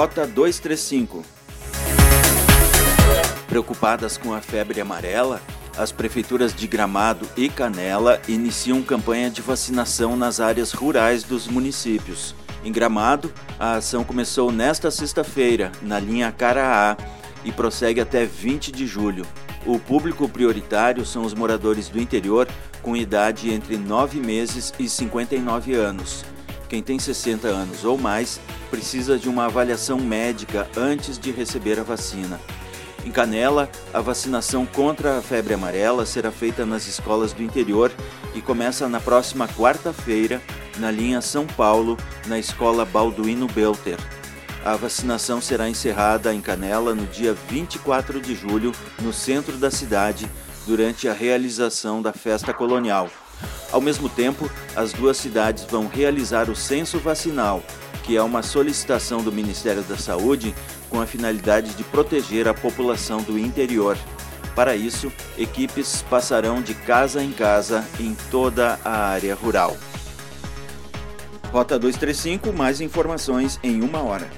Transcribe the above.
Rota 235 Preocupadas com a febre amarela, as prefeituras de Gramado e Canela iniciam campanha de vacinação nas áreas rurais dos municípios. Em Gramado, a ação começou nesta sexta-feira, na linha Caraá, e prossegue até 20 de julho. O público prioritário são os moradores do interior com idade entre 9 meses e 59 anos. Quem tem 60 anos ou mais precisa de uma avaliação médica antes de receber a vacina. Em Canela, a vacinação contra a febre amarela será feita nas escolas do interior e começa na próxima quarta-feira, na linha São Paulo, na escola Balduino Belter. A vacinação será encerrada em Canela no dia 24 de julho, no centro da cidade, durante a realização da festa colonial. Ao mesmo tempo, as duas cidades vão realizar o censo vacinal, que é uma solicitação do Ministério da Saúde com a finalidade de proteger a população do interior. Para isso, equipes passarão de casa em casa em toda a área rural. Rota 235, mais informações em uma hora.